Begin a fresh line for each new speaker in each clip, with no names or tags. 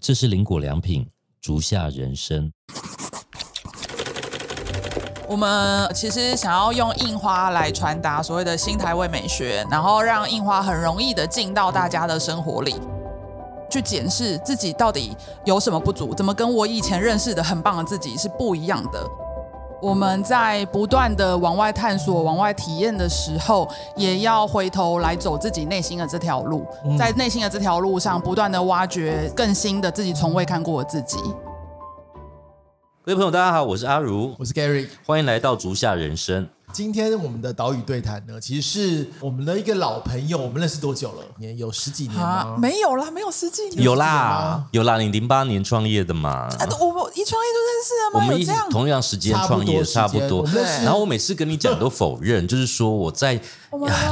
这是林果良品竹下人生。
我们其实想要用印花来传达所谓的新台味美学，然后让印花很容易的进到大家的生活里，去检视自己到底有什么不足，怎么跟我以前认识的很棒的自己是不一样的。我们在不断的往外探索、往外体验的时候，也要回头来走自己内心的这条路，在内心的这条路上，不断的挖掘更新的自己从未看过的自己。
各位朋友，大家好，我是阿如，
我是 Gary，
欢迎来到足下人生。
今天我们的岛屿对谈呢，其实是我们的一个老朋友，我们认识多久了？年有十几年吗？
没有啦，没有十几年。
有啦，有啦，你零八年创业的嘛？
我我一创业就认识了吗？
我们一同样时间创业，差不多。然后我每次跟你讲都否认，就是说我在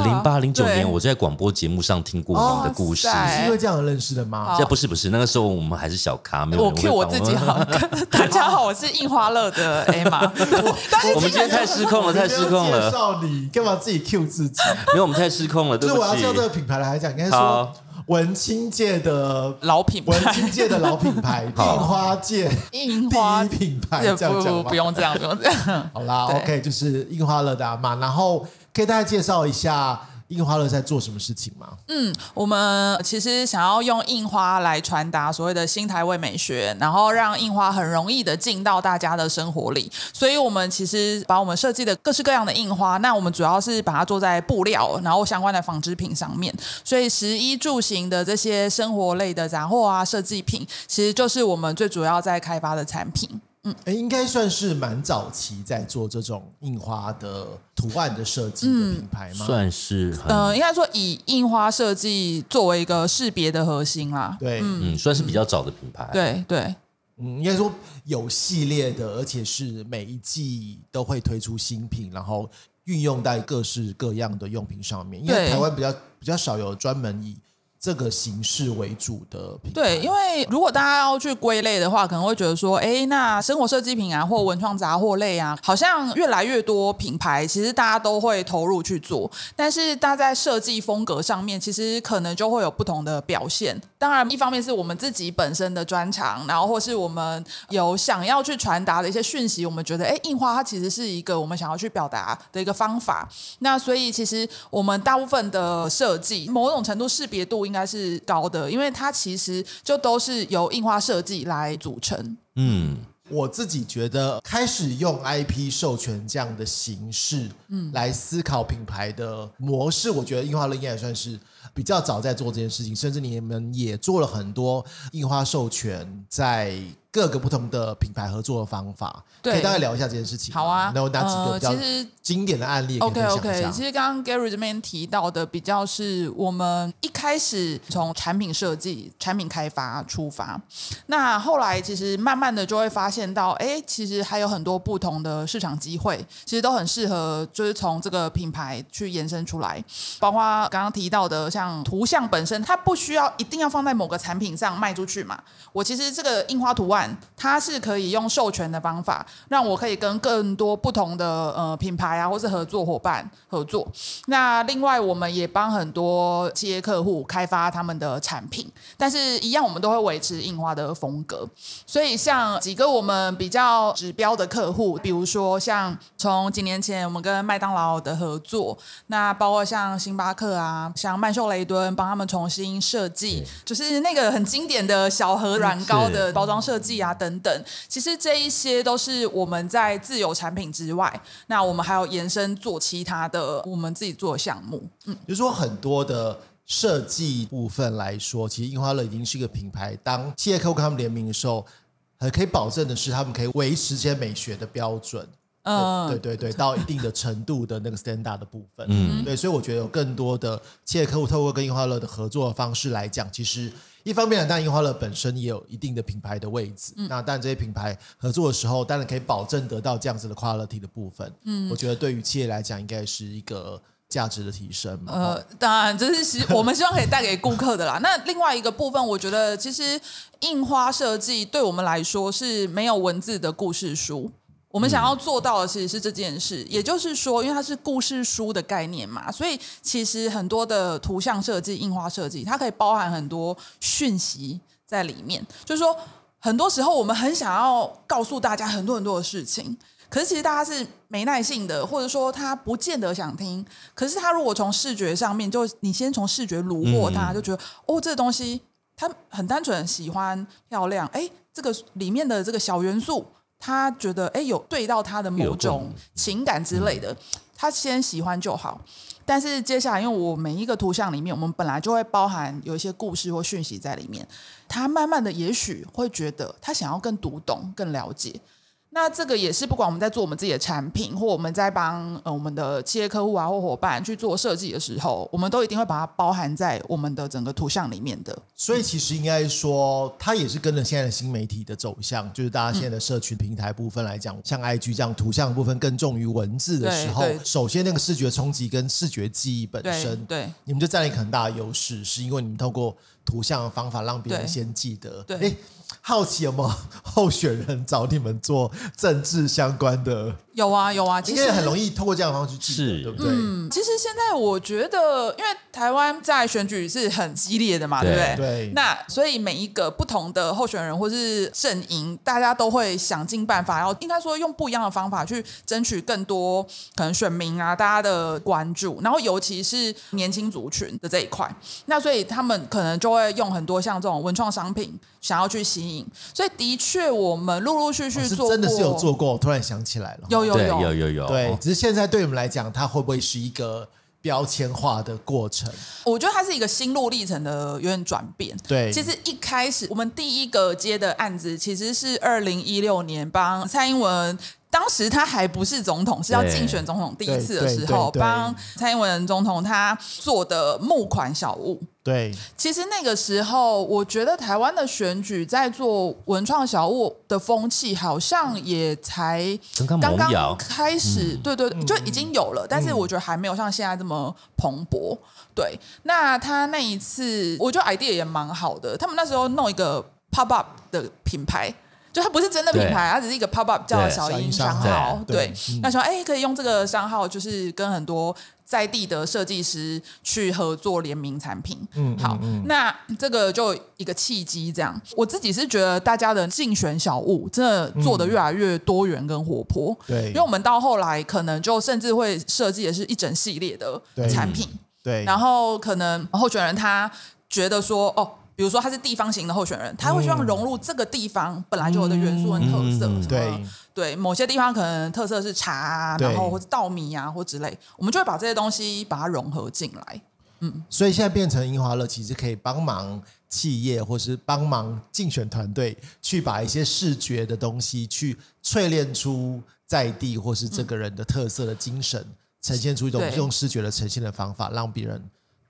零八零九年我在广播节目上听过你的故事，
是因为这样认识的吗？
这不是不是，那个时候我们还是小咖，没有。
我 Q 我自己好，大家好，我是印花乐的 Emma。
我们今天太失控了，太失控了。
你干嘛自己 Q 自己？
因为我们太失控了，对不起。
我要叫这个品牌来讲，应该说文青界的
老品牌，
文青界的老品牌，印花界
印花
品牌，这样
讲不用这样，不用这样。
好啦，OK，就是印花乐达嘛，然后给大家介绍一下。印花乐在做什么事情吗？
嗯，我们其实想要用印花来传达所谓的新台味美学，然后让印花很容易的进到大家的生活里。所以，我们其实把我们设计的各式各样的印花，那我们主要是把它做在布料，然后相关的纺织品上面。所以，食衣住行的这些生活类的杂货啊、设计品，其实就是我们最主要在开发的产品。
嗯，哎，应该算是蛮早期在做这种印花的图案的设计的品牌吗？
算是，
嗯，应该说以印花设计作为一个识别的核心啦。
对，
嗯，算是比较早的品牌。
对对，
嗯，应该说有系列的，而且是每一季都会推出新品，然后运用在各式各样的用品上面。因为台湾比较比较少有专门以。这个形式为主的，
对，因为如果大家要去归类的话，可能会觉得说，哎，那生活设计品啊，或文创杂货类啊，好像越来越多品牌，其实大家都会投入去做，但是大家在设计风格上面，其实可能就会有不同的表现。当然，一方面是我们自己本身的专长，然后或是我们有想要去传达的一些讯息，我们觉得，哎，印花它其实是一个我们想要去表达的一个方法。那所以，其实我们大部分的设计，某种程度识别度。应该是高的，因为它其实就都是由印花设计来组成。
嗯，我自己觉得开始用 IP 授权这样的形式，嗯，来思考品牌的模式，我觉得印花乐应该也算是比较早在做这件事情，甚至你们也做了很多印花授权在。各个不同的品牌合作的方法，可以大概聊一下这件事情。
好啊，
那我拿几个比较经典的案例
OK OK，
其
实刚刚 Gary 这边提到的比较是我们一开始从产品设计、产品开发出发，那后来其实慢慢的就会发现到，哎，其实还有很多不同的市场机会，其实都很适合，就是从这个品牌去延伸出来。包括刚刚提到的，像图像本身，它不需要一定要放在某个产品上卖出去嘛。我其实这个印花图案。它是可以用授权的方法，让我可以跟更多不同的呃品牌啊，或是合作伙伴合作。那另外，我们也帮很多企业客户开发他们的产品，但是一样，我们都会维持印花的风格。所以，像几个我们比较指标的客户，比如说像从几年前我们跟麦当劳的合作，那包括像星巴克啊，像曼秀雷敦，帮他们重新设计，就是那个很经典的小盒软膏的包装设计。啊，等等，其实这一些都是我们在自有产品之外，那我们还有延伸做其他的我们自己做的项目。
嗯，比如说很多的设计部分来说，其实樱花乐已经是一个品牌。当企业客户跟他们联名的时候，很可以保证的是，他们可以维持这些美学的标准。嗯，对对对，到一定的程度的那个 standard 的部分。嗯，对，所以我觉得有更多的企业客户透过跟樱花乐的合作方式来讲，其实。一方面呢，但樱花乐本身也有一定的品牌的位置。那但这些品牌合作的时候，当然可以保证得到这样子的 quality 的部分。嗯，我觉得对于企业来讲，应该是一个价值的提升嘛。呃，
当然这是希我们希望可以带给顾客的啦。那另外一个部分，我觉得其实印花设计对我们来说是没有文字的故事书。我们想要做到的其实是这件事，也就是说，因为它是故事书的概念嘛，所以其实很多的图像设计、印花设计，它可以包含很多讯息在里面。就是说，很多时候我们很想要告诉大家很多很多的事情，可是其实大家是没耐性的，或者说他不见得想听。可是他如果从视觉上面，就你先从视觉虏获他，就觉得哦，这个东西他很单纯喜欢漂亮，哎，这个里面的这个小元素，他觉得哎有对到他的某种情感之类的，他先喜欢就好。但是接下来，因为我每一个图像里面，我们本来就会包含有一些故事或讯息在里面，他慢慢的也许会觉得他想要更读懂、更了解。那这个也是不管我们在做我们自己的产品，或我们在帮呃我们的企业客户啊或伙伴去做设计的时候，我们都一定会把它包含在我们的整个图像里面的。
所以其实应该说，它也是跟着现在的新媒体的走向，就是大家现在的社群平台部分来讲，像 IG 这样图像部分更重于文字的时候，首先那个视觉冲击跟视觉记忆本身，
对
你们就占了一个很大的优势，是因为你们透过图像的方法让别人先记得。
对。
好奇有没有候选人找你们做政治相关的？
有啊有啊，其实
很容易通过这样的方式去，对不对？
嗯，其实现在我觉得，因为台湾在选举是很激烈的嘛，对不对？
对。
那所以每一个不同的候选人或是阵营，大家都会想尽办法，然后应该说用不一样的方法去争取更多可能选民啊，大家的关注。然后尤其是年轻族群的这一块，那所以他们可能就会用很多像这种文创商品，想要去吸引。所以的确，我们陆陆续续做，
真的是有做过。我突然想起来了，
有。
有有有有，
对，只是现在对我们来讲，它会不会是一个标签化的过程？
我觉得它是一个心路历程的有点转变。
对，
其实一开始我们第一个接的案子，其实是二零一六年帮蔡英文。当时他还不是总统，是要竞选总统第一次的时候，帮蔡英文总统他做的募款小物。
对，
其实那个时候，我觉得台湾的选举在做文创小物的风气，好像也才刚刚开始。对对，就已经有了，但是我觉得还没有像现在这么蓬勃。对，那他那一次，我觉得 idea 也蛮好的。他们那时候弄一个 pop up 的品牌。就它不是真的品牌，它只是一个 pop up 叫小英商号。对，那说哎，可以用这个商号，就是跟很多在地的设计师去合作联名产品。嗯，好，那这个就一个契机。这样，我自己是觉得大家的竞选小物真的做的越来越多元跟活泼。
对，
因为我们到后来可能就甚至会设计的是一整系列的产品。
对，
然后可能候选人他觉得说哦。比如说他是地方型的候选人，他会希望融入这个地方本来就有的元素跟特色。
对
对，某些地方可能特色是茶，然后或者稻米啊或之类，我们就会把这些东西把它融合进来。
嗯，所以现在变成樱花乐，其实可以帮忙企业或是帮忙竞选团队，去把一些视觉的东西去淬炼出在地或是这个人的特色的精神，呈现出一种用视觉的呈现的方法，让别人。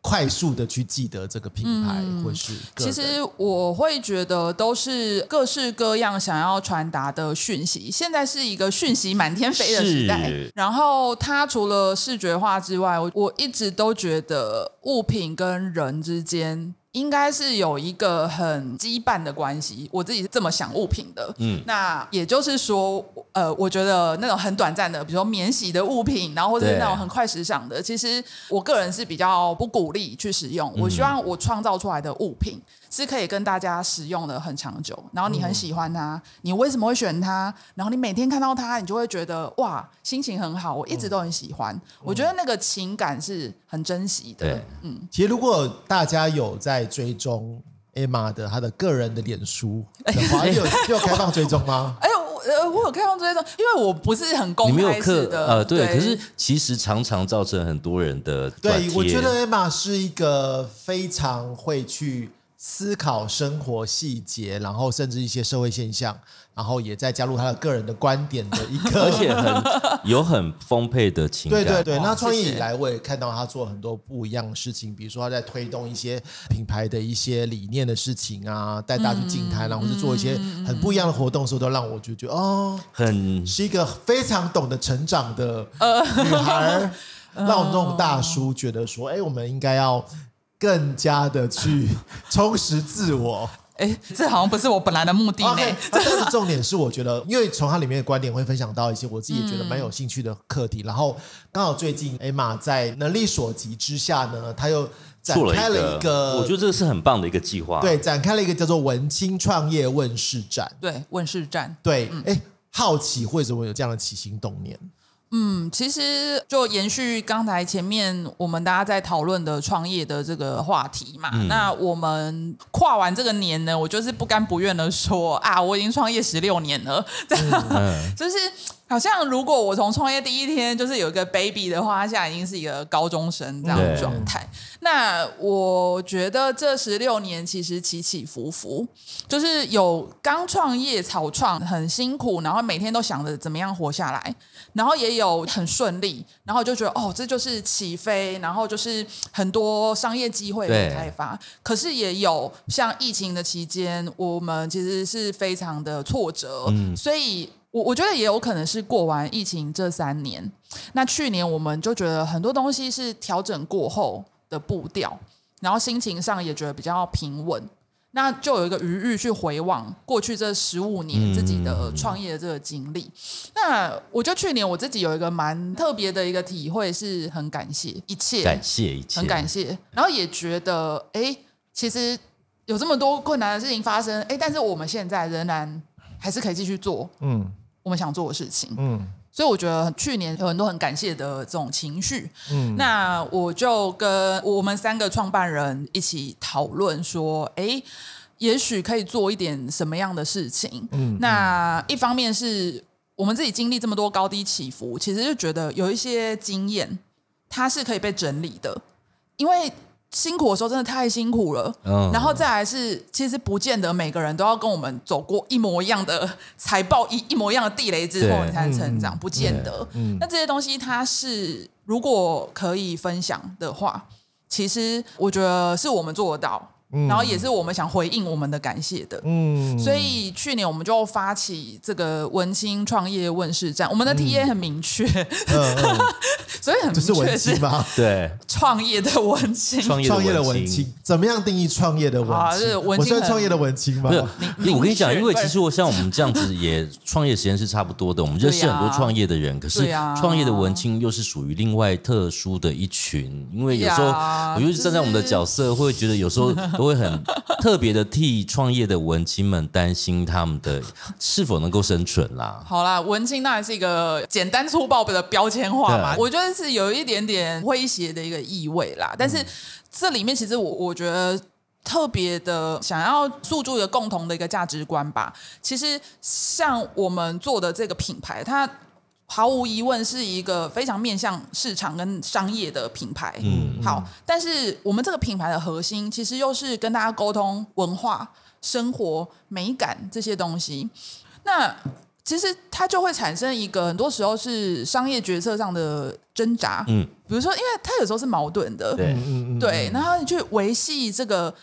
快速的去记得这个品牌，或是
其实我会觉得都是各式各样想要传达的讯息。现在是一个讯息满天飞的时代，然后它除了视觉化之外，我我一直都觉得物品跟人之间。应该是有一个很羁绊的关系，我自己是这么想物品的。嗯，那也就是说，呃，我觉得那种很短暂的，比如说免洗的物品，然后或者是那种很快时尚的，其实我个人是比较不鼓励去使用。我希望我创造出来的物品。是可以跟大家使用的很长久，然后你很喜欢它，你为什么会选它？然后你每天看到它，你就会觉得哇，心情很好。我一直都很喜欢，我觉得那个情感是很珍惜的。
嗯，其实如果大家有在追踪 Emma 的她的个人的脸书的话，有有开放追踪吗？
哎，我呃，我有开放追踪，因为我不是很公开。
呃，对，可是其实常常造成很多人的。
对，我觉得 Emma 是一个非常会去。思考生活细节，然后甚至一些社会现象，然后也在加入他的个人的观点的一个，
而且很 有很丰沛的情感。
对对对，那创业以来，我也看到他做很多不一样的事情，比如说他在推动一些品牌的一些理念的事情啊，带大家去进摊，然后或者做一些很不一样的活动，时候都让我就觉得哦，
很
是一个非常懂得成长的女孩，让我们这种大叔觉得说，哎，我们应该要。更加的去 充实自我，
哎，这好像不是我本来的目的。
但 是重点是，我觉得，因为从它里面的观点会分享到一些我自己也觉得蛮有兴趣的课题。然后刚好最近，艾玛在能力所及之下呢，他又。展开了一个，
我觉得这个是很棒的一个计划。
对，展开了一个叫做“文青创业问世展”。
对，问世展。
对，哎，好奇为什么有这样的起心动念？
嗯，其实就延续刚才前面我们大家在讨论的创业的这个话题嘛。那我们跨完这个年呢，我就是不甘不愿的说啊，我已经创业十六年了，就是好像如果我从创业第一天就是有一个 baby 的话，现在已经是一个高中生这样的状态。那我觉得这十六年其实起起伏伏，就是有刚创业草创很辛苦，然后每天都想着怎么样活下来。然后也有很顺利，然后就觉得哦，这就是起飞，然后就是很多商业机会的开发。可是也有像疫情的期间，我们其实是非常的挫折。嗯，所以我我觉得也有可能是过完疫情这三年，那去年我们就觉得很多东西是调整过后的步调，然后心情上也觉得比较平稳。那就有一个余裕去回望过去这十五年自己的创业的这个经历。那我就去年我自己有一个蛮特别的一个体会，是很感谢一切，
感谢一切，
很感谢。然后也觉得，哎，其实有这么多困难的事情发生，哎，但是我们现在仍然还是可以继续做，嗯，我们想做的事情，嗯。所以我觉得去年有很多很感谢的这种情绪，嗯，那我就跟我们三个创办人一起讨论说，哎，也许可以做一点什么样的事情，嗯，那一方面是我们自己经历这么多高低起伏，其实就觉得有一些经验它是可以被整理的，因为。辛苦的时候真的太辛苦了，然后再来是，其实不见得每个人都要跟我们走过一模一样的财报一一模一样的地雷之后，你才能成长，不见得。那这些东西，它是如果可以分享的话，其实我觉得是我们做得到。然后也是我们想回应我们的感谢的，嗯，所以去年我们就发起这个文青创业问世战，我们的 T A 很明确，所以很明确
是吗？
对，
创业的文青，
创
业的文青，怎么样定义创业的文青？我算创业的文青吗？
不我跟你讲，因为其实我像我们这样子也创业时间是差不多的，我们认识很多创业的人，可是创业的文青又是属于另外特殊的一群，因为有时候我就是站在我们的角色会觉得有时候。都会很特别的替创业的文青们担心他们的是否能够生存啦。
好啦，文青当然是一个简单粗暴的标签化嘛，我觉得是有一点点威胁的一个意味啦。但是这里面其实我我觉得特别的想要诉诸一个共同的一个价值观吧。其实像我们做的这个品牌，它。毫无疑问是一个非常面向市场跟商业的品牌。嗯，好，但是我们这个品牌的核心其实又是跟大家沟通文化、生活、美感这些东西。那其实它就会产生一个很多时候是商业决策上的挣扎。嗯，比如说，因为它有时候是矛盾的。对，对，然后你去维系这个。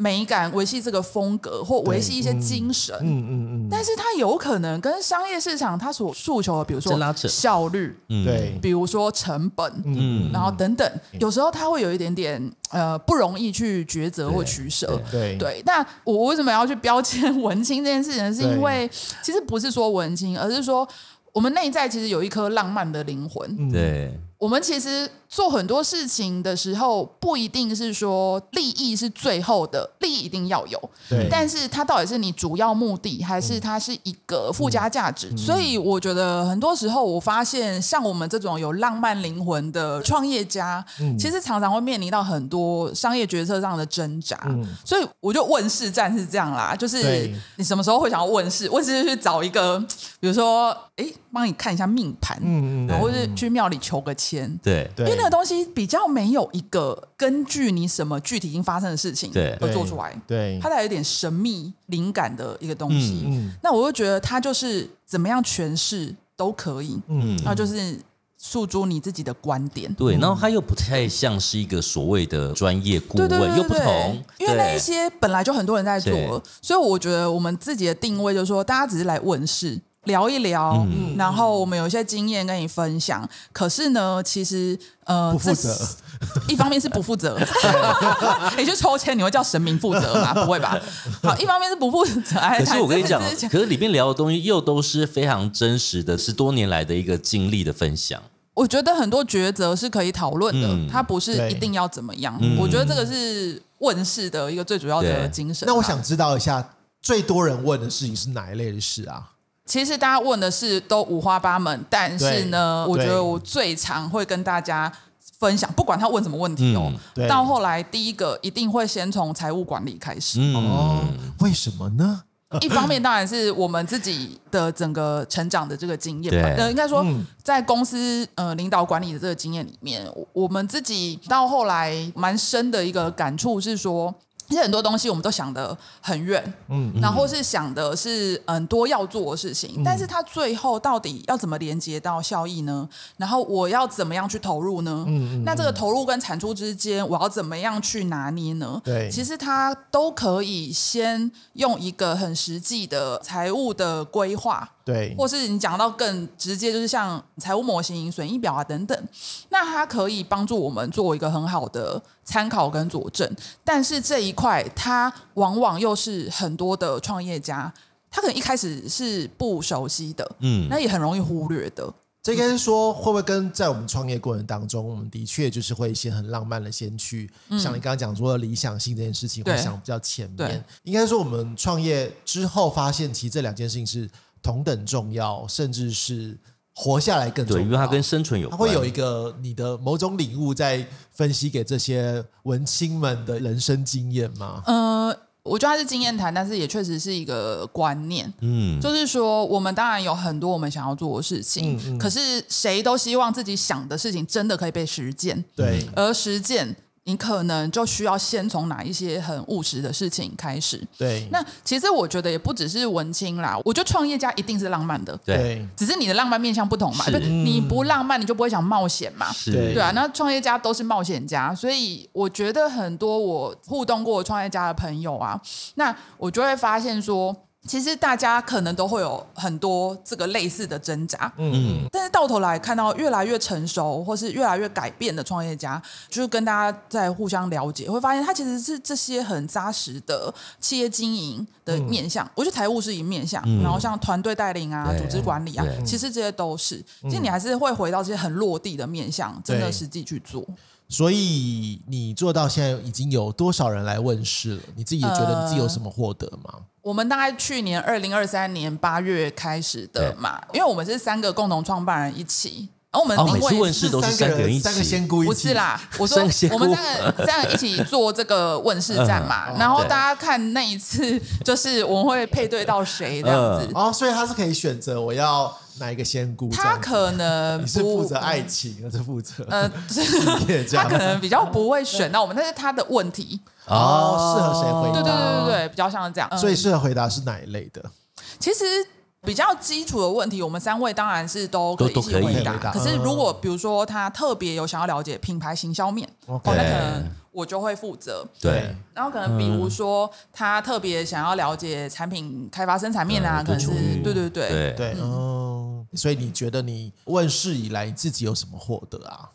美感维系这个风格，或维系一些精神，嗯嗯嗯，但是它有可能跟商业市场它所诉求的，比如说效率，
对，
比如说成本，嗯，然后等等，有时候它会有一点点呃不容易去抉择或取舍，
对。
对。那我为什么要去标签文青这件事情？是因为其实不是说文青，而是说我们内在其实有一颗浪漫的灵魂，
对。
我们其实做很多事情的时候，不一定是说利益是最后的，利益一定要有，
对。
但是它到底是你主要目的，还是它是一个附加价值？所以我觉得很多时候，我发现像我们这种有浪漫灵魂的创业家，其实常常会面临到很多商业决策上的挣扎。所以我就问世战是这样啦，就是你什么时候会想要问世？问世就去找一个，比如说，哎，帮你看一下命盘，嗯嗯，然后是去庙里求个签。
对，
因为那个东西比较没有一个根据你什么具体已经发生的事情而做出来，
对，
它带有点神秘灵感的一个东西。那我就觉得它就是怎么样诠释都可以，嗯，那就是诉诸你自己的观点。
对，然后它又不太像是一个所谓的专业顾问，又不同，
因为那一些本来就很多人在做，所以我觉得我们自己的定位就是说，大家只是来问世。聊一聊，然后我们有一些经验跟你分享。可是呢，其实
呃，不负责。
一方面是不负责，你去抽签，你会叫神明负责吗？不会吧。好，一方面是不负责。
可是我跟你讲，可是里面聊的东西又都是非常真实的，是多年来的一个经历的分享。
我觉得很多抉择是可以讨论的，它不是一定要怎么样。我觉得这个是问世的一个最主要的精神。
那我想知道一下，最多人问的事情是哪一类的事啊？
其实大家问的是都五花八门，但是呢，我觉得我最常会跟大家分享，不管他问什么问题哦，到后来第一个一定会先从财务管理开始。
哦，为什么呢？
一方面当然是我们自己的整个成长的这个经验，呃，应该说在公司呃领导管理的这个经验里面，我们自己到后来蛮深的一个感触是说。其实很多东西我们都想得很远，嗯，然后是想的是很多要做的事情，但是它最后到底要怎么连接到效益呢？然后我要怎么样去投入呢？嗯那这个投入跟产出之间，我要怎么样去拿捏呢？
对，
其实它都可以先用一个很实际的财务的规划。
对，
或是你讲到更直接，就是像财务模型、损益表啊等等，那它可以帮助我们做一个很好的参考跟佐证。但是这一块，它往往又是很多的创业家，他可能一开始是不熟悉的，嗯，那也很容易忽略的。
这应该是说，会不会跟在我们创业过程当中，我们的确就是会先很浪漫的先去像你刚刚讲说理想性这件事情，会想比较前面。应该说，我们创业之后发现，其实这两件事情是。同等重要，甚至是活下来更重要。
对，因为它跟生存有关，
它会有一个你的某种领悟在分析给这些文青们的人生经验吗？
呃，我觉得它是经验谈，但是也确实是一个观念。嗯，就是说，我们当然有很多我们想要做的事情，可是谁都希望自己想的事情真的可以被实践。
对，
而实践。你可能就需要先从哪一些很务实的事情开始。
对，
那其实我觉得也不只是文青啦，我觉得创业家一定是浪漫的。
对，
只是你的浪漫面向不同嘛。不，你不浪漫，你就不会想冒险嘛。
是，
对啊。那创业家都是冒险家，所以我觉得很多我互动过创业家的朋友啊，那我就会发现说。其实大家可能都会有很多这个类似的挣扎，嗯，但是到头来看到越来越成熟或是越来越改变的创业家，就是跟大家在互相了解，会发现他其实是这些很扎实的企业经营的面向。我觉得财务是一面向，然后像团队带领啊、组织管理啊，其实这些都是。其实你还是会回到这些很落地的面向，真的实际去做。
所以你做到现在已经有多少人来问世了？你自己也觉得你自己有什么获得吗？
我们大概去年二零二三年八月开始的嘛，因为我们是三个共同创办人一起，然后我们
每次问世都是三个人一起，
三个仙姑一起，
不是啦，我说我们三个三个一起做这个问世战嘛，然后大家看那一次就是我们会配对到谁这样子，
哦，所以他是可以选择我要。哪一个仙姑？
他可能
你是负责爱情，还是负责 呃，
他可能比较不会选到我们，但是他的问题
哦，适合谁回
答？对对对对对，比较像这样。
所以适合回答是哪一类的？
其实比较基础的问题，我们三位当然是都可以一起回答。可是如果比如说他特别有想要了解品牌行销面，哦那可能。我就会负责，
对。
然后可能比如说，他特别想要了解产品开发、生产面啊，可能是对对
对
对哦。所以你觉得你问世以来，你自己有什么获得啊？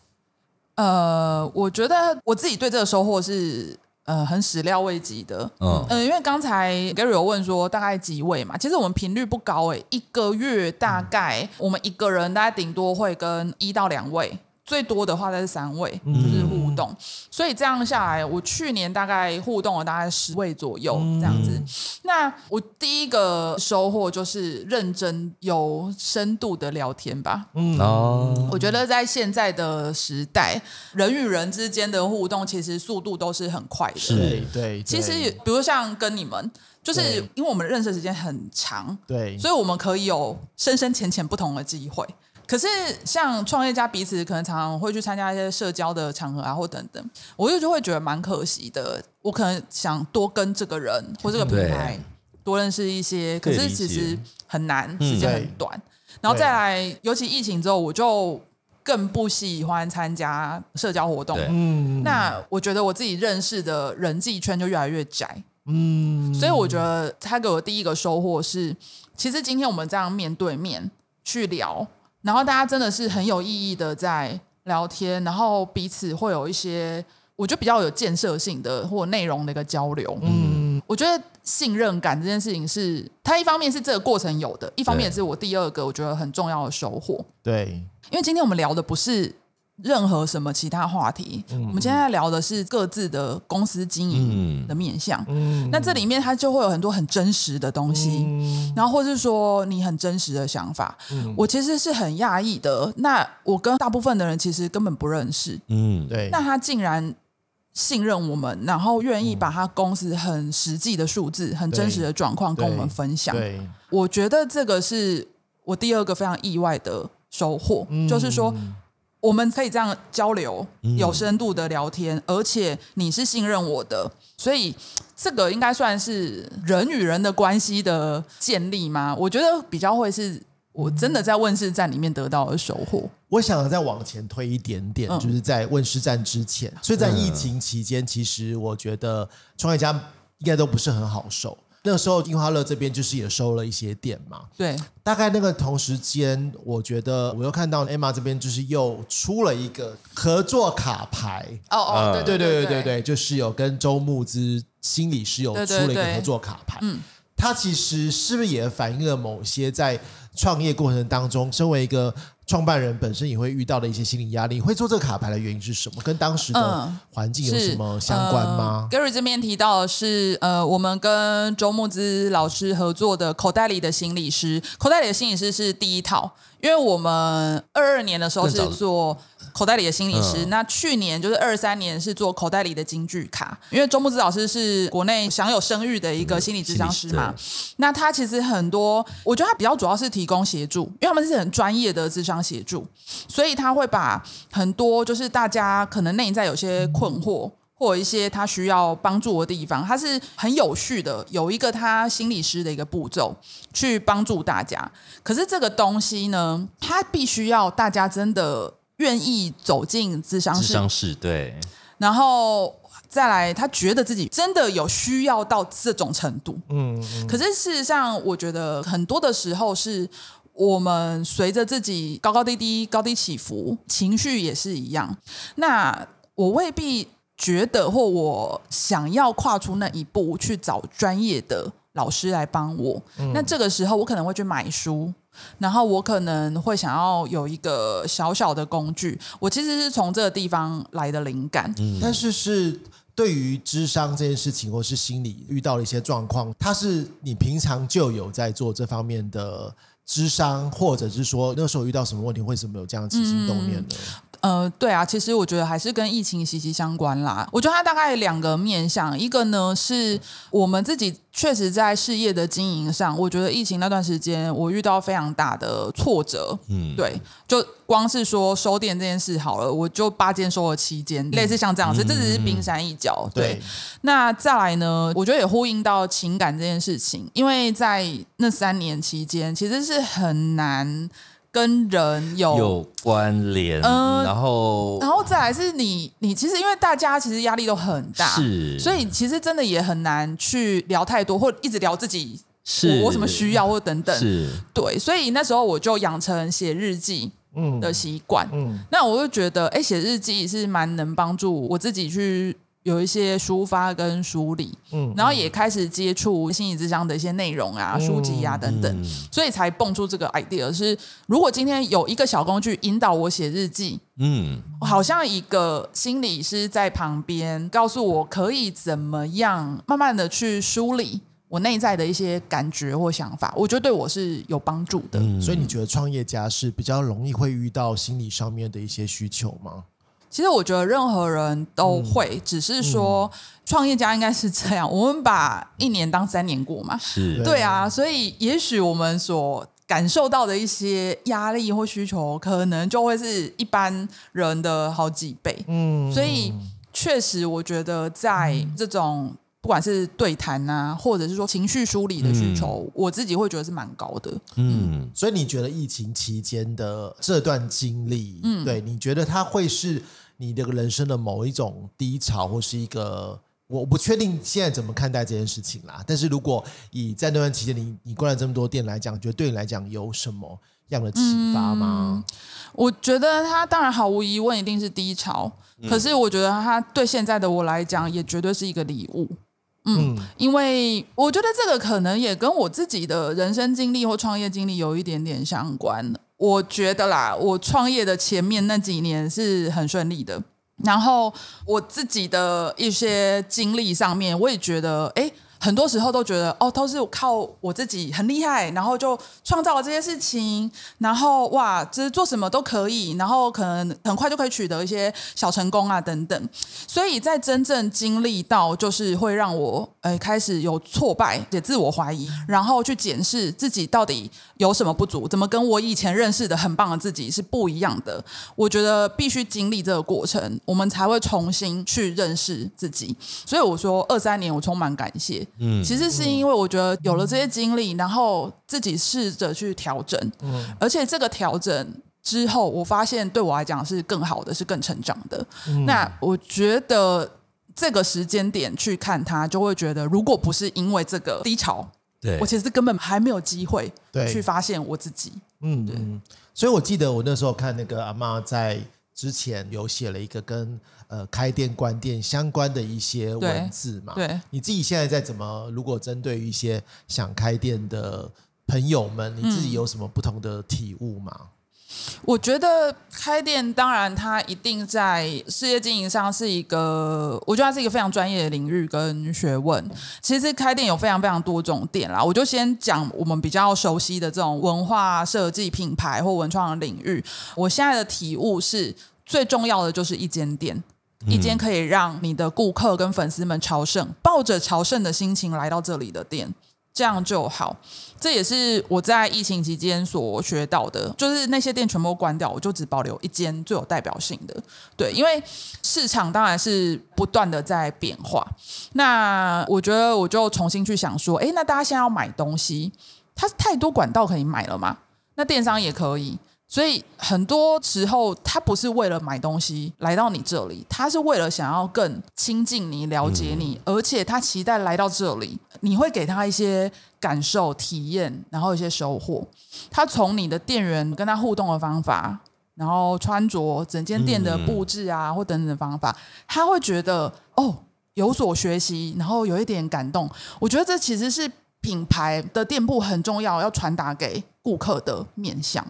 呃，我觉得我自己对这个收获是呃很始料未及的。嗯嗯，因为刚才 Gary 有问说大概几位嘛，其实我们频率不高诶，一个月大概我们一个人大概顶多会跟一到两位。最多的话在是三位，就是互动，所以这样下来，我去年大概互动了大概十位左右这样子。那我第一个收获就是认真有深度的聊天吧。嗯哦，我觉得在现在的时代，人与人之间的互动其实速度都是很快的。
是，对。
其实比如像跟你们，就是因为我们认识时间很长，
对，
所以我们可以有深深浅浅不同的机会。可是，像创业家彼此可能常常会去参加一些社交的场合啊，或等等，我就就会觉得蛮可惜的。我可能想多跟这个人或这个品牌多认识一些，可是其实很难，时间很短。然后再来，尤其疫情之后，我就更不喜欢参加社交活动。嗯，那我觉得我自己认识的人际圈就越来越窄。嗯，所以我觉得他给我第一个收获是，其实今天我们这样面对面去聊。然后大家真的是很有意义的在聊天，然后彼此会有一些我觉得比较有建设性的或内容的一个交流。嗯，我觉得信任感这件事情是，它一方面是这个过程有的，一方面也是我第二个我觉得很重要的收获。
对，
因为今天我们聊的不是。任何什么其他话题，我们现在聊的是各自的公司经营的面向。那这里面它就会有很多很真实的东西，然后或是说你很真实的想法。我其实是很讶异的。那我跟大部分的人其实根本不认识。
嗯，对。
那他竟然信任我们，然后愿意把他公司很实际的数字、很真实的状况跟我们分享。
对，
我觉得这个是我第二个非常意外的收获，就是说。我们可以这样交流，有深度的聊天，而且你是信任我的，所以这个应该算是人与人的关系的建立吗？我觉得比较会是我真的在问世站里面得到的收获。
我想再往前推一点点，就是在问世站之前，所以在疫情期间，其实我觉得创业家应该都不是很好受。那个时候，樱花乐这边就是也收了一些店嘛。
对，
大概那个同时间，我觉得我又看到 Emma 这边就是又出了一个合作卡牌。
哦哦，对
对
对对
对对，就是有跟周牧之心理师有出了一个合作卡牌。嗯，他其实是不是也反映了某些在创业过程当中，身为一个。创办人本身也会遇到的一些心理压力，会做这个卡牌的原因是什么？跟当时的环境有什么相关吗
？Gary 这边提到的是，呃，我们跟周木之老师合作的口袋里的心理师，口袋里的心理师是第一套。因为我们二二年的时候是做口袋里的心理师，那去年就是二三年是做口袋里的京剧卡。因为周木子老师是国内享有声誉的一个心理智商师嘛，那他其实很多，我觉得他比较主要是提供协助，因为他们是很专业的智商协助，所以他会把很多就是大家可能内在有些困惑。或一些他需要帮助的地方，他是很有序的，有一个他心理师的一个步骤去帮助大家。可是这个东西呢，他必须要大家真的愿意走进智商室，
智商室对，
然后再来，他觉得自己真的有需要到这种程度。嗯，可是事实上，我觉得很多的时候是我们随着自己高高低低、高低起伏，情绪也是一样。那我未必。觉得或我想要跨出那一步去找专业的老师来帮我，那这个时候我可能会去买书，然后我可能会想要有一个小小的工具。我其实是从这个地方来的灵感，
但是是对于智商这件事情，或是心理遇到了一些状况，它是你平常就有在做这方面的智商，或者是说那时候遇到什么问题，为什么有这样起心动念呢？
呃，对啊，其实我觉得还是跟疫情息息相关啦。我觉得它大概两个面向，一个呢是我们自己确实在事业的经营上，我觉得疫情那段时间我遇到非常大的挫折。嗯，对，就光是说收店这件事好了，我就八间收了七间，类似像这样子，这只是冰山一角。对，那再来呢，我觉得也呼应到情感这件事情，因为在那三年期间，其实是很难。跟人有
有关联，嗯，然后，
然后再来是你，你其实因为大家其实压力都很大，
是，
所以其实真的也很难去聊太多，或一直聊自己
是。
我什么需要或等等，
是，
对，所以那时候我就养成写日记的习惯，嗯，那我就觉得，哎，写日记是蛮能帮助我自己去。有一些抒发跟梳理，嗯，然后也开始接触心理智商的一些内容啊、书籍啊等等，所以才蹦出这个 idea。是如果今天有一个小工具引导我写日记，嗯，好像一个心理师在旁边告诉我可以怎么样慢慢的去梳理我内在的一些感觉或想法，我觉得对我是有帮助的。
所以你觉得创业家是比较容易会遇到心理上面的一些需求吗？
其实我觉得任何人都会，只是说创业家应该是这样。我们把一年当三年过嘛，
是
对啊，所以也许我们所感受到的一些压力或需求，可能就会是一般人的好几倍。嗯，所以确实，我觉得在这种不管是对谈啊，或者是说情绪梳理的需求，我自己会觉得是蛮高的。
嗯，所以你觉得疫情期间的这段经历，嗯，对你觉得它会是？你的个人生的某一种低潮，或是一个，我不确定现在怎么看待这件事情啦。但是如果以在那段期间，你你关了这么多店来讲，觉得对你来讲有什么样的启发吗？
我觉得他当然毫无疑问一定是低潮，可是我觉得他对现在的我来讲，也绝对是一个礼物。嗯，因为我觉得这个可能也跟我自己的人生经历或创业经历有一点点相关。我觉得啦，我创业的前面那几年是很顺利的，然后我自己的一些经历上面，我也觉得，哎。很多时候都觉得哦，都是靠我自己很厉害，然后就创造了这些事情，然后哇，就是做什么都可以，然后可能很快就可以取得一些小成功啊等等。所以在真正经历到就是会让我呃开始有挫败，也自我怀疑，然后去检视自己到底有什么不足，怎么跟我以前认识的很棒的自己是不一样的。我觉得必须经历这个过程，我们才会重新去认识自己。所以我说二三年我充满感谢。嗯，其实是因为我觉得有了这些经历，然后自己试着去调整，嗯，而且这个调整之后，我发现对我来讲是更好的，是更成长的。那我觉得这个时间点去看它，就会觉得，如果不是因为这个低潮，
对
我其实根本还没有机会去发现我自己。
嗯，对。所以我记得我那时候看那个阿妈在之前有写了一个跟。呃，开店关店相关的一些文字嘛，
对，
你自己现在在怎么？如果针对于一些想开店的朋友们，你自己有什么不同的体悟吗？
我觉得开店，当然它一定在事业经营上是一个，我觉得它是一个非常专业的领域跟学问。其实开店有非常非常多种店啦，我就先讲我们比较熟悉的这种文化设计品牌或文创的领域。我现在的体悟是，最重要的就是一间店。一间可以让你的顾客跟粉丝们朝圣，抱着朝圣的心情来到这里的店，这样就好。这也是我在疫情期间所学到的，就是那些店全部关掉，我就只保留一间最有代表性的。对，因为市场当然是不断的在变化。那我觉得我就重新去想说，哎，那大家现在要买东西，它太多管道可以买了嘛？那电商也可以。所以很多时候，他不是为了买东西来到你这里，他是为了想要更亲近你、了解你，而且他期待来到这里，你会给他一些感受、体验，然后一些收获。他从你的店员跟他互动的方法，然后穿着整间店的布置啊，或等等的方法，他会觉得哦有所学习，然后有一点感动。我觉得这其实是品牌的店铺很重要，要传达给顾客的面向。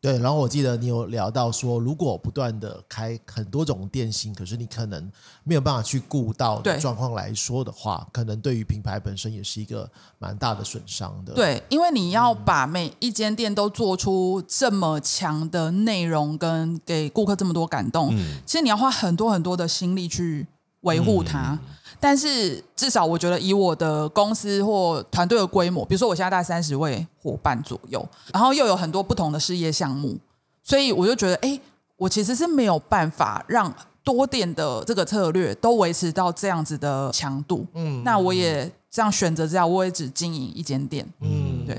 对，然后我记得你有聊到说，如果不断的开很多种店型，可是你可能没有办法去顾到的状况来说的话，可能对于品牌本身也是一个蛮大的损伤的。
对，因为你要把每一间店都做出这么强的内容，跟给顾客这么多感动，其实你要花很多很多的心力去维护它。但是至少我觉得，以我的公司或团队的规模，比如说我现在大概三十位伙伴左右，然后又有很多不同的事业项目，所以我就觉得，哎，我其实是没有办法让多店的这个策略都维持到这样子的强度。嗯，那我也这样选择这样，我也只经营一间店。嗯，对。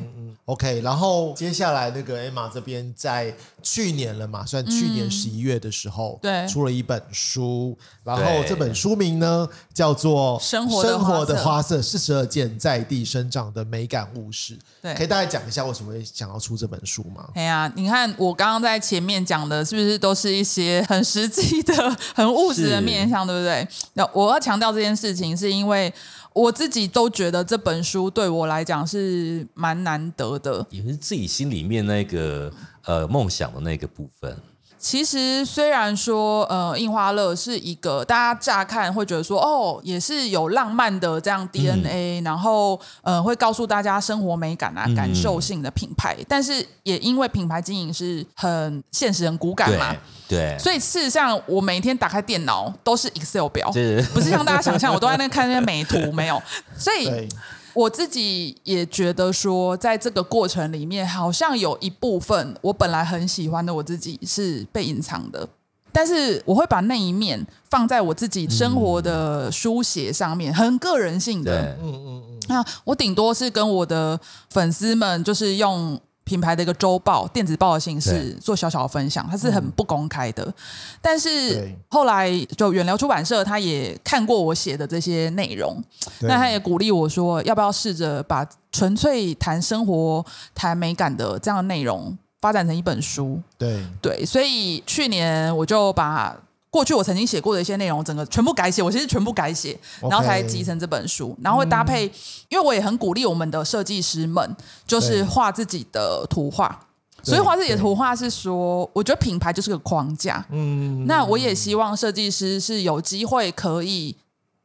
OK，然后接下来那个 Emma 这边在去年了嘛，算去年十一月的时候，
对，
出了一本书，然后这本书名呢叫做《
生活生活
的花色四十二件在地生长的美感物事》，
对，
可以大概讲一下为什么会想要出这本书吗？
哎呀，你看我刚刚在前面讲的，是不是都是一些很实际的、很务实的面向，对不对？那我要强调这件事情，是因为。我自己都觉得这本书对我来讲是蛮难得的，
也是自己心里面那个呃梦想的那个部分。
其实虽然说呃印花乐是一个大家乍看会觉得说哦也是有浪漫的这样 DNA，然后呃会告诉大家生活美感啊感受性的品牌，但是也因为品牌经营是很现实、很骨感嘛。
对，
所以事实上，我每天打开电脑都是 Excel 表，不是像大家想象，我都在那看那些美图，没有。所以我自己也觉得说，在这个过程里面，好像有一部分我本来很喜欢的我自己是被隐藏的，但是我会把那一面放在我自己生活的书写上面，很个人性的。嗯嗯嗯。那我顶多是跟我的粉丝们，就是用。品牌的一个周报、电子报的形式做小小的分享，它是很不公开的。但是后来就远流出版社，他也看过我写的这些内容，那他也鼓励我说，要不要试着把纯粹谈生活、谈美感的这样的内容发展成一本书？
对。
对，所以去年我就把过去我曾经写过的一些内容，整个全部改写，我其实全部改写，然后才集成这本书，然后会搭配，因为我也很鼓励我们的设计师们，就是画自己的图画。所以画自己的图画是说，我觉得品牌就是个框架。嗯，那我也希望设计师是有机会可以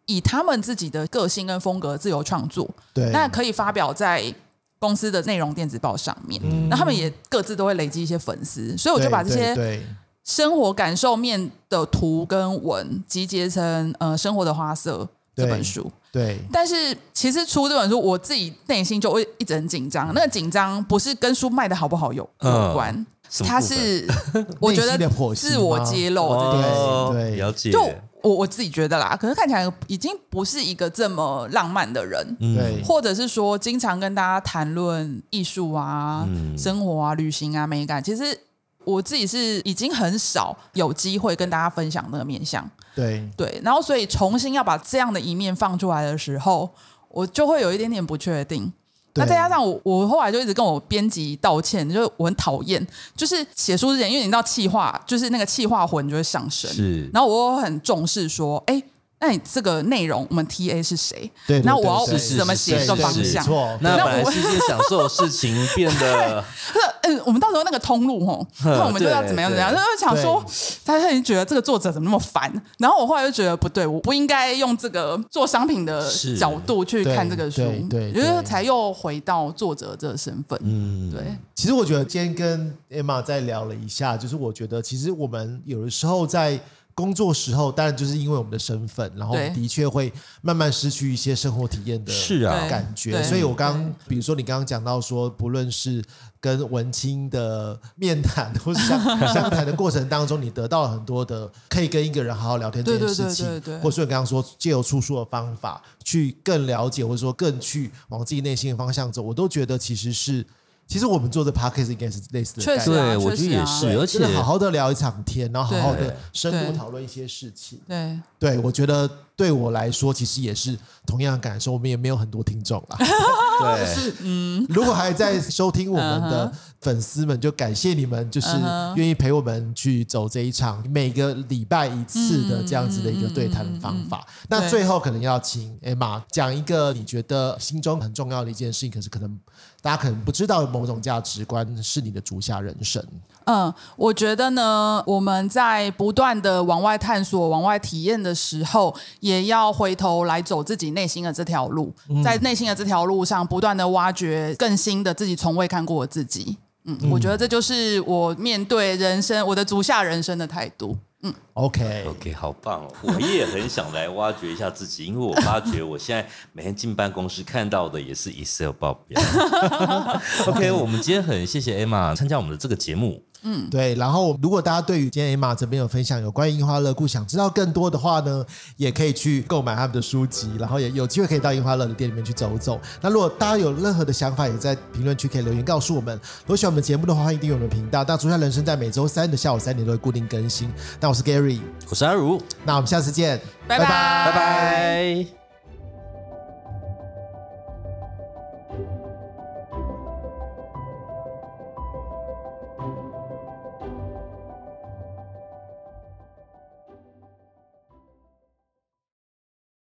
以他们自己的个性跟风格自由创作。
对，
那可以发表在公司的内容电子报上面。那他们也各自都会累积一些粉丝，所以我就把这些生活感受面的图跟文集结成呃生活的花色这本书。
对，
但是其实出这本书，我自己内心就会一直很紧张。那个紧张不是跟书卖的好不好有有关，它是我觉得 自我揭露
这件事对，
了解。
就我我自己觉得啦，可是看起来已经不是一个这么浪漫的人，
对，
或者是说经常跟大家谈论艺术啊、生活啊、旅行啊、美感，其实。我自己是已经很少有机会跟大家分享那个面相，
对
对，然后所以重新要把这样的一面放出来的时候，我就会有一点点不确定。那再加上我，我后来就一直跟我编辑道歉，就是我很讨厌，就是写书之前，因为你知道气化，就是那个气化魂就会上升，
是。
然后我很重视说，哎。那你这个内容，我们 T A 是谁？
对，
那我要怎么写这个方向？
那本来是一件享受的事情，变得
嗯，我们到时候那个通路吼，那我们就要怎么样怎么样？就是想说，他他已经觉得这个作者怎么那么烦？然后我后来就觉得不对，我不应该用这个做商品的角度去看这个书，
对，
就是才又回到作者这个身份。嗯，对。
其实我觉得今天跟 Emma 再聊了一下，就是我觉得其实我们有的时候在。工作时候，当然就是因为我们的身份，然后的确会慢慢失去一些生活体验的感觉。所以，我刚比如说你刚刚讲到说，不论是跟文青的面谈，或是相相谈的过程当中，你得到了很多的可以跟一个人好好聊天这件事情，或者说你刚刚说借由出书的方法去更了解，或者说更去往自己内心的方向走，我都觉得其实是。其实我们做的 podcast 应该是类似的，
确实，
对我觉得也是，而且
好好的聊一场天，然后好好的深度讨论一些事情。
对，
对我觉得对我来说，其实也是同样的感受。我们也没有很多听众啦，
对，
嗯，如果还在收听我们的粉丝们，就感谢你们，就是愿意陪我们去走这一场每个礼拜一次的这样子的一个对谈方法。那最后可能要请 Emma 讲一个你觉得心中很重要的一件事情，可是可能。大家可能不知道某种价值观是你的足下人生。
嗯，我觉得呢，我们在不断的往外探索、往外体验的时候，也要回头来走自己内心的这条路，在内心的这条路上，不断的挖掘更新的自己从未看过的自己。嗯，我觉得这就是我面对人生、我的足下人生的态度。嗯
，OK，OK，
好棒哦！我也很想来挖掘一下自己，因为我发觉我现在每天进办公室看到的也是 Excel 报表。OK，我们今天很谢谢 Emma 参加我们的这个节目。
嗯，对。然后，如果大家对于今天 Emma 这边有分享有关于樱花乐故想知道更多的话呢，也可以去购买他们的书籍，然后也有机会可以到樱花乐的店里面去走走。那如果大家有任何的想法，也在评论区可以留言告诉我们。如果喜欢我们的节目的话，欢迎订阅我们的频道。那《足下人生》在每周三的下午三点都会固定更新。那我是 Gary，
我是阿如，
那我们下次见，
拜拜，
拜拜。